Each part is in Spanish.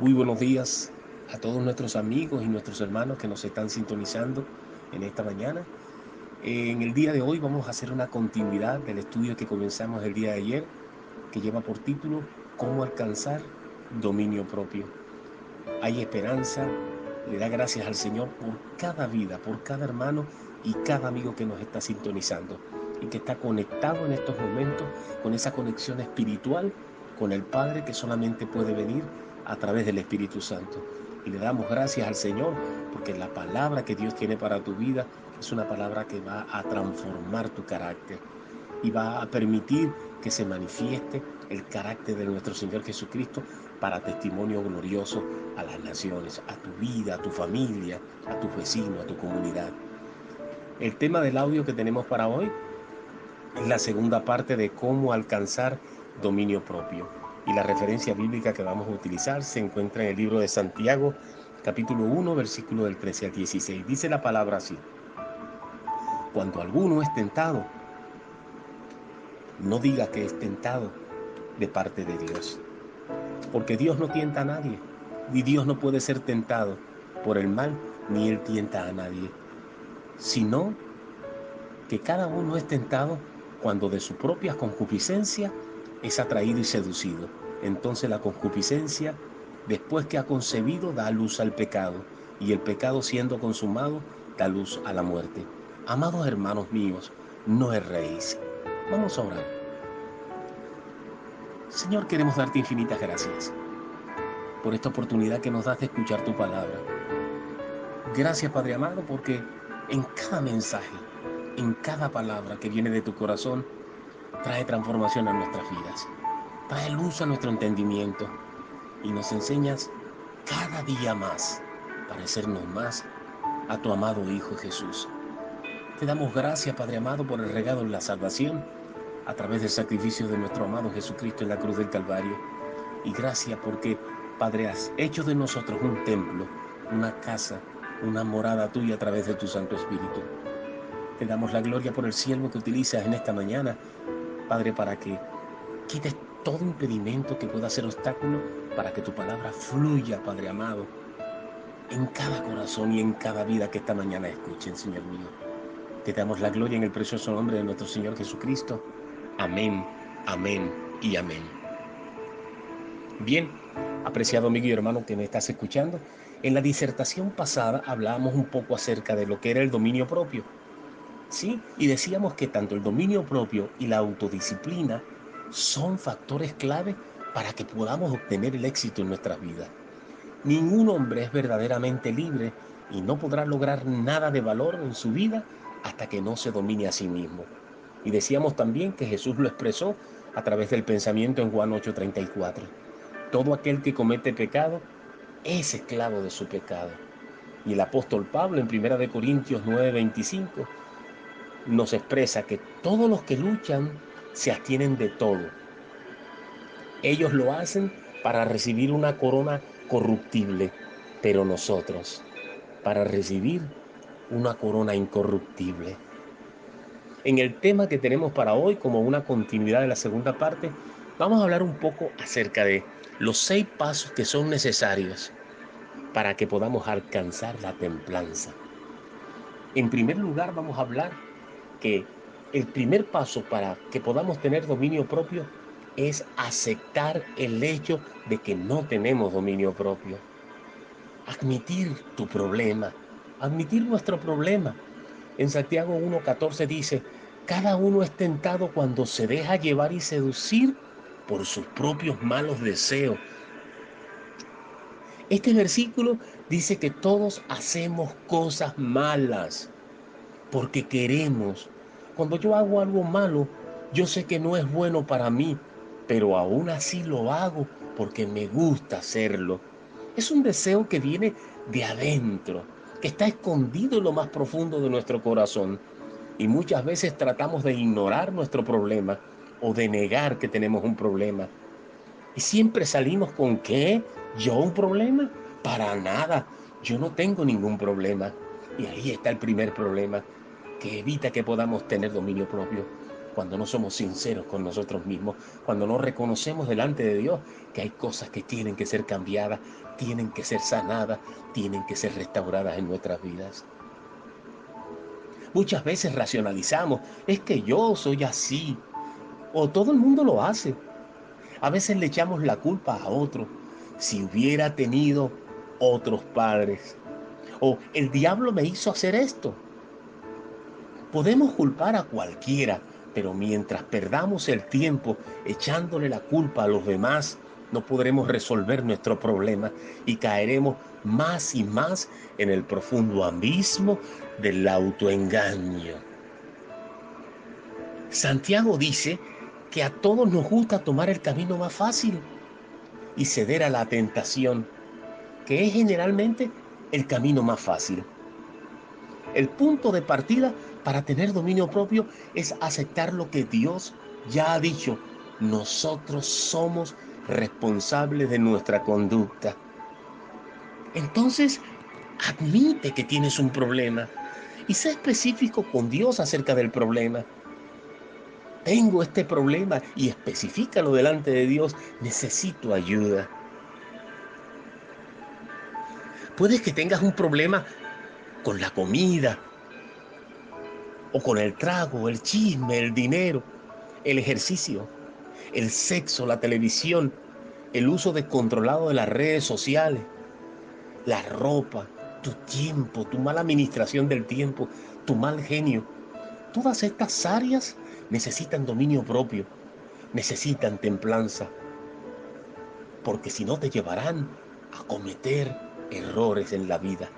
Muy buenos días a todos nuestros amigos y nuestros hermanos que nos están sintonizando en esta mañana. En el día de hoy vamos a hacer una continuidad del estudio que comenzamos el día de ayer, que lleva por título Cómo alcanzar dominio propio. Hay esperanza, le da gracias al Señor por cada vida, por cada hermano y cada amigo que nos está sintonizando y que está conectado en estos momentos con esa conexión espiritual con el Padre que solamente puede venir a través del Espíritu Santo. Y le damos gracias al Señor porque la palabra que Dios tiene para tu vida es una palabra que va a transformar tu carácter y va a permitir que se manifieste el carácter de nuestro Señor Jesucristo para testimonio glorioso a las naciones, a tu vida, a tu familia, a tus vecinos, a tu comunidad. El tema del audio que tenemos para hoy es la segunda parte de cómo alcanzar dominio propio y la referencia bíblica que vamos a utilizar se encuentra en el libro de Santiago, capítulo 1, versículo del 13 al 16. Dice la palabra así. Cuando alguno es tentado, no diga que es tentado de parte de Dios. Porque Dios no tienta a nadie, ni Dios no puede ser tentado por el mal, ni Él tienta a nadie. Sino que cada uno es tentado cuando de su propia concupiscencia es atraído y seducido. Entonces la concupiscencia, después que ha concebido, da luz al pecado, y el pecado siendo consumado, da luz a la muerte. Amados hermanos míos, no erréis. Vamos a orar. Señor, queremos darte infinitas gracias por esta oportunidad que nos das de escuchar tu palabra. Gracias, Padre amado, porque en cada mensaje, en cada palabra que viene de tu corazón, trae transformación a nuestras vidas, trae luz a nuestro entendimiento y nos enseñas cada día más parecernos más a tu amado Hijo Jesús. Te damos gracias, Padre amado, por el regalo de la salvación a través del sacrificio de nuestro amado Jesucristo en la cruz del Calvario. Y gracias porque, Padre, has hecho de nosotros un templo, una casa, una morada tuya a través de tu Santo Espíritu. Te damos la gloria por el siervo que utilizas en esta mañana Padre, para que quites todo impedimento que pueda ser obstáculo para que tu palabra fluya, Padre amado, en cada corazón y en cada vida que esta mañana escuchen, Señor mío. Te damos la gloria en el precioso nombre de nuestro Señor Jesucristo. Amén, amén y amén. Bien, apreciado amigo y hermano que me estás escuchando, en la disertación pasada hablábamos un poco acerca de lo que era el dominio propio ¿sí? Y decíamos que tanto el dominio propio y la autodisciplina son factores clave para que podamos obtener el éxito en nuestras vidas. Ningún hombre es verdaderamente libre y no podrá lograr nada de valor en su vida hasta que no se domine a sí mismo. Y decíamos también que Jesús lo expresó a través del pensamiento en Juan 8:34. Todo aquel que comete pecado es esclavo de su pecado. Y el apóstol Pablo en 1 Corintios 9:25 nos expresa que todos los que luchan se abstienen de todo. Ellos lo hacen para recibir una corona corruptible, pero nosotros para recibir una corona incorruptible. En el tema que tenemos para hoy, como una continuidad de la segunda parte, vamos a hablar un poco acerca de los seis pasos que son necesarios para que podamos alcanzar la templanza. En primer lugar, vamos a hablar que el primer paso para que podamos tener dominio propio es aceptar el hecho de que no tenemos dominio propio. Admitir tu problema, admitir nuestro problema. En Santiago 1.14 dice, cada uno es tentado cuando se deja llevar y seducir por sus propios malos deseos. Este versículo dice que todos hacemos cosas malas porque queremos. Cuando yo hago algo malo, yo sé que no es bueno para mí, pero aún así lo hago porque me gusta hacerlo. Es un deseo que viene de adentro, que está escondido en lo más profundo de nuestro corazón. Y muchas veces tratamos de ignorar nuestro problema o de negar que tenemos un problema. Y siempre salimos con ¿qué? ¿Yo un problema? Para nada. Yo no tengo ningún problema. Y ahí está el primer problema que evita que podamos tener dominio propio. cuando no somos sinceros con nosotros mismos, cuando no reconocemos delante de Dios que hay cosas que tienen que ser cambiadas, tienen que ser sanadas, tienen que ser restauradas en nuestras vidas. Muchas veces racionalizamos, es que yo soy así, o todo el mundo lo hace. A veces le echamos la culpa a otro. Si hubiera tenido otros padres, o el diablo me hizo hacer esto. Podemos culpar a cualquiera, pero mientras perdamos el tiempo echándole la culpa a los demás, no podremos resolver nuestro problema y caeremos más y más en el profundo abismo del autoengaño. Santiago dice que a todos nos gusta tomar el camino más fácil y ceder a la tentación, que es generalmente el camino más fácil. El punto de partida para tener dominio propio es aceptar lo que Dios ya ha dicho. Nosotros somos responsables de nuestra conducta. Entonces, admite que tienes un problema y sé específico con Dios acerca del problema. Tengo este problema y especifícalo delante de Dios. Necesito ayuda. Puedes que tengas un problema con la comida, o con el trago, el chisme, el dinero, el ejercicio, el sexo, la televisión, el uso descontrolado de las redes sociales, la ropa, tu tiempo, tu mala administración del tiempo, tu mal genio. Todas estas áreas necesitan dominio propio, necesitan templanza, porque si no te llevarán a cometer errores en la vida.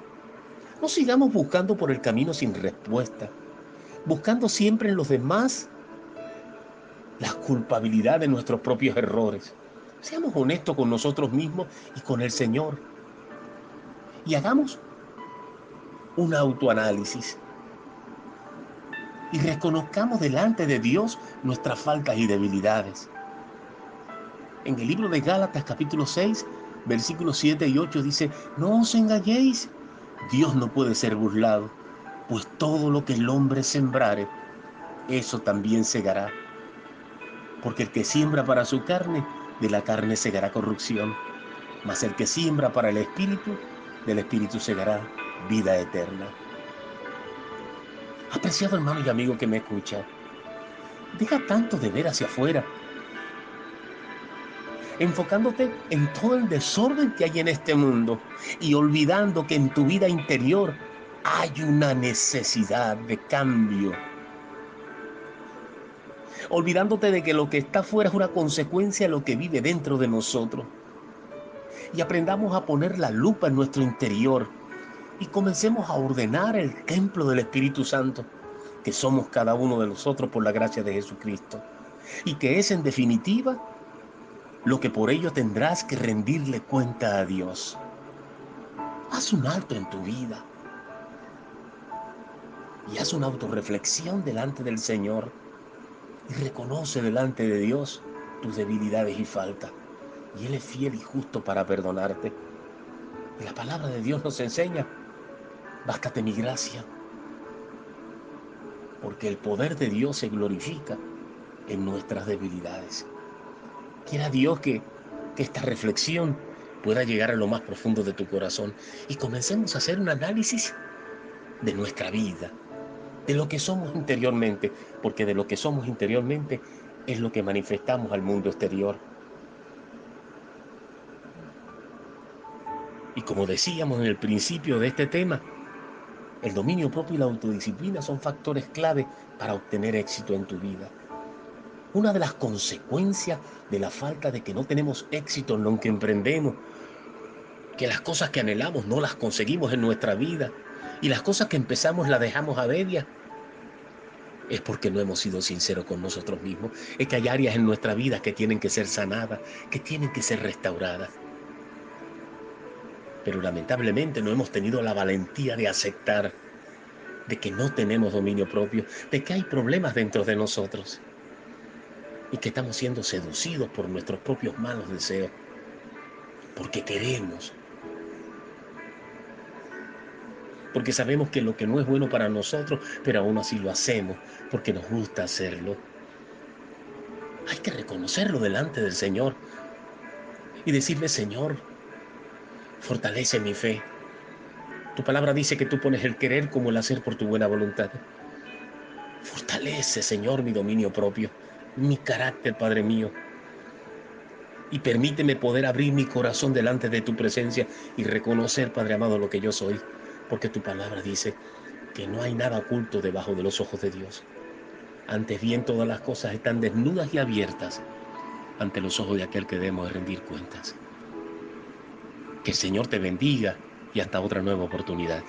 No sigamos buscando por el camino sin respuesta buscando siempre en los demás la culpabilidad de nuestros propios errores. Seamos honestos con nosotros mismos y con el Señor. Y hagamos un autoanálisis. Y reconozcamos delante de Dios nuestras faltas y debilidades. En el libro de Gálatas capítulo 6, versículos 7 y 8 dice, no os engañéis, Dios no puede ser burlado pues todo lo que el hombre sembrare, eso también segará. Porque el que siembra para su carne, de la carne segará corrupción, mas el que siembra para el espíritu, del espíritu segará vida eterna. Apreciado hermano y amigo que me escucha, deja tanto de ver hacia afuera, enfocándote en todo el desorden que hay en este mundo y olvidando que en tu vida interior hay una necesidad de cambio. Olvidándote de que lo que está afuera es una consecuencia de lo que vive dentro de nosotros. Y aprendamos a poner la lupa en nuestro interior y comencemos a ordenar el templo del Espíritu Santo, que somos cada uno de nosotros por la gracia de Jesucristo. Y que es en definitiva lo que por ello tendrás que rendirle cuenta a Dios. Haz un alto en tu vida y haz una autorreflexión delante del Señor y reconoce delante de Dios tus debilidades y faltas. Y Él es fiel y justo para perdonarte. Y la palabra de Dios nos enseña, bástate mi gracia, porque el poder de Dios se glorifica en nuestras debilidades. Quiera Dios que, que esta reflexión pueda llegar a lo más profundo de tu corazón y comencemos a hacer un análisis de nuestra vida, de lo que somos interiormente, porque de lo que somos interiormente es lo que manifestamos al mundo exterior. Y como decíamos en el principio de este tema, el dominio propio y la autodisciplina son factores clave para obtener éxito en tu vida. Una de las consecuencias de la falta de que no tenemos éxito en lo que emprendemos, que las cosas que anhelamos no las conseguimos en nuestra vida y las cosas que empezamos las dejamos a media, es porque no hemos sido sinceros con nosotros mismos. Es que hay áreas en nuestra vida que tienen que ser sanadas, que tienen que ser restauradas. Pero lamentablemente no hemos tenido la valentía de aceptar de que no tenemos dominio propio, de que hay problemas dentro de nosotros y que estamos siendo seducidos por nuestros propios malos deseos, porque queremos porque sabemos que lo que no es bueno para nosotros, pero aún así lo hacemos, porque nos gusta hacerlo. Hay que reconocerlo delante del Señor y decirle, Señor, fortalece mi fe. Tu palabra dice que tú pones el querer como el hacer por tu buena voluntad. Fortalece, Señor, mi dominio propio, mi carácter, Padre mío. Y permíteme poder abrir mi corazón delante de tu presencia y reconocer, Padre amado, lo que yo soy. Porque tu palabra dice que no hay nada oculto debajo de los ojos de Dios. Antes bien, todas las cosas están desnudas y abiertas ante los ojos de aquel que debemos rendir cuentas. Que el Señor te bendiga y hasta otra nueva oportunidad.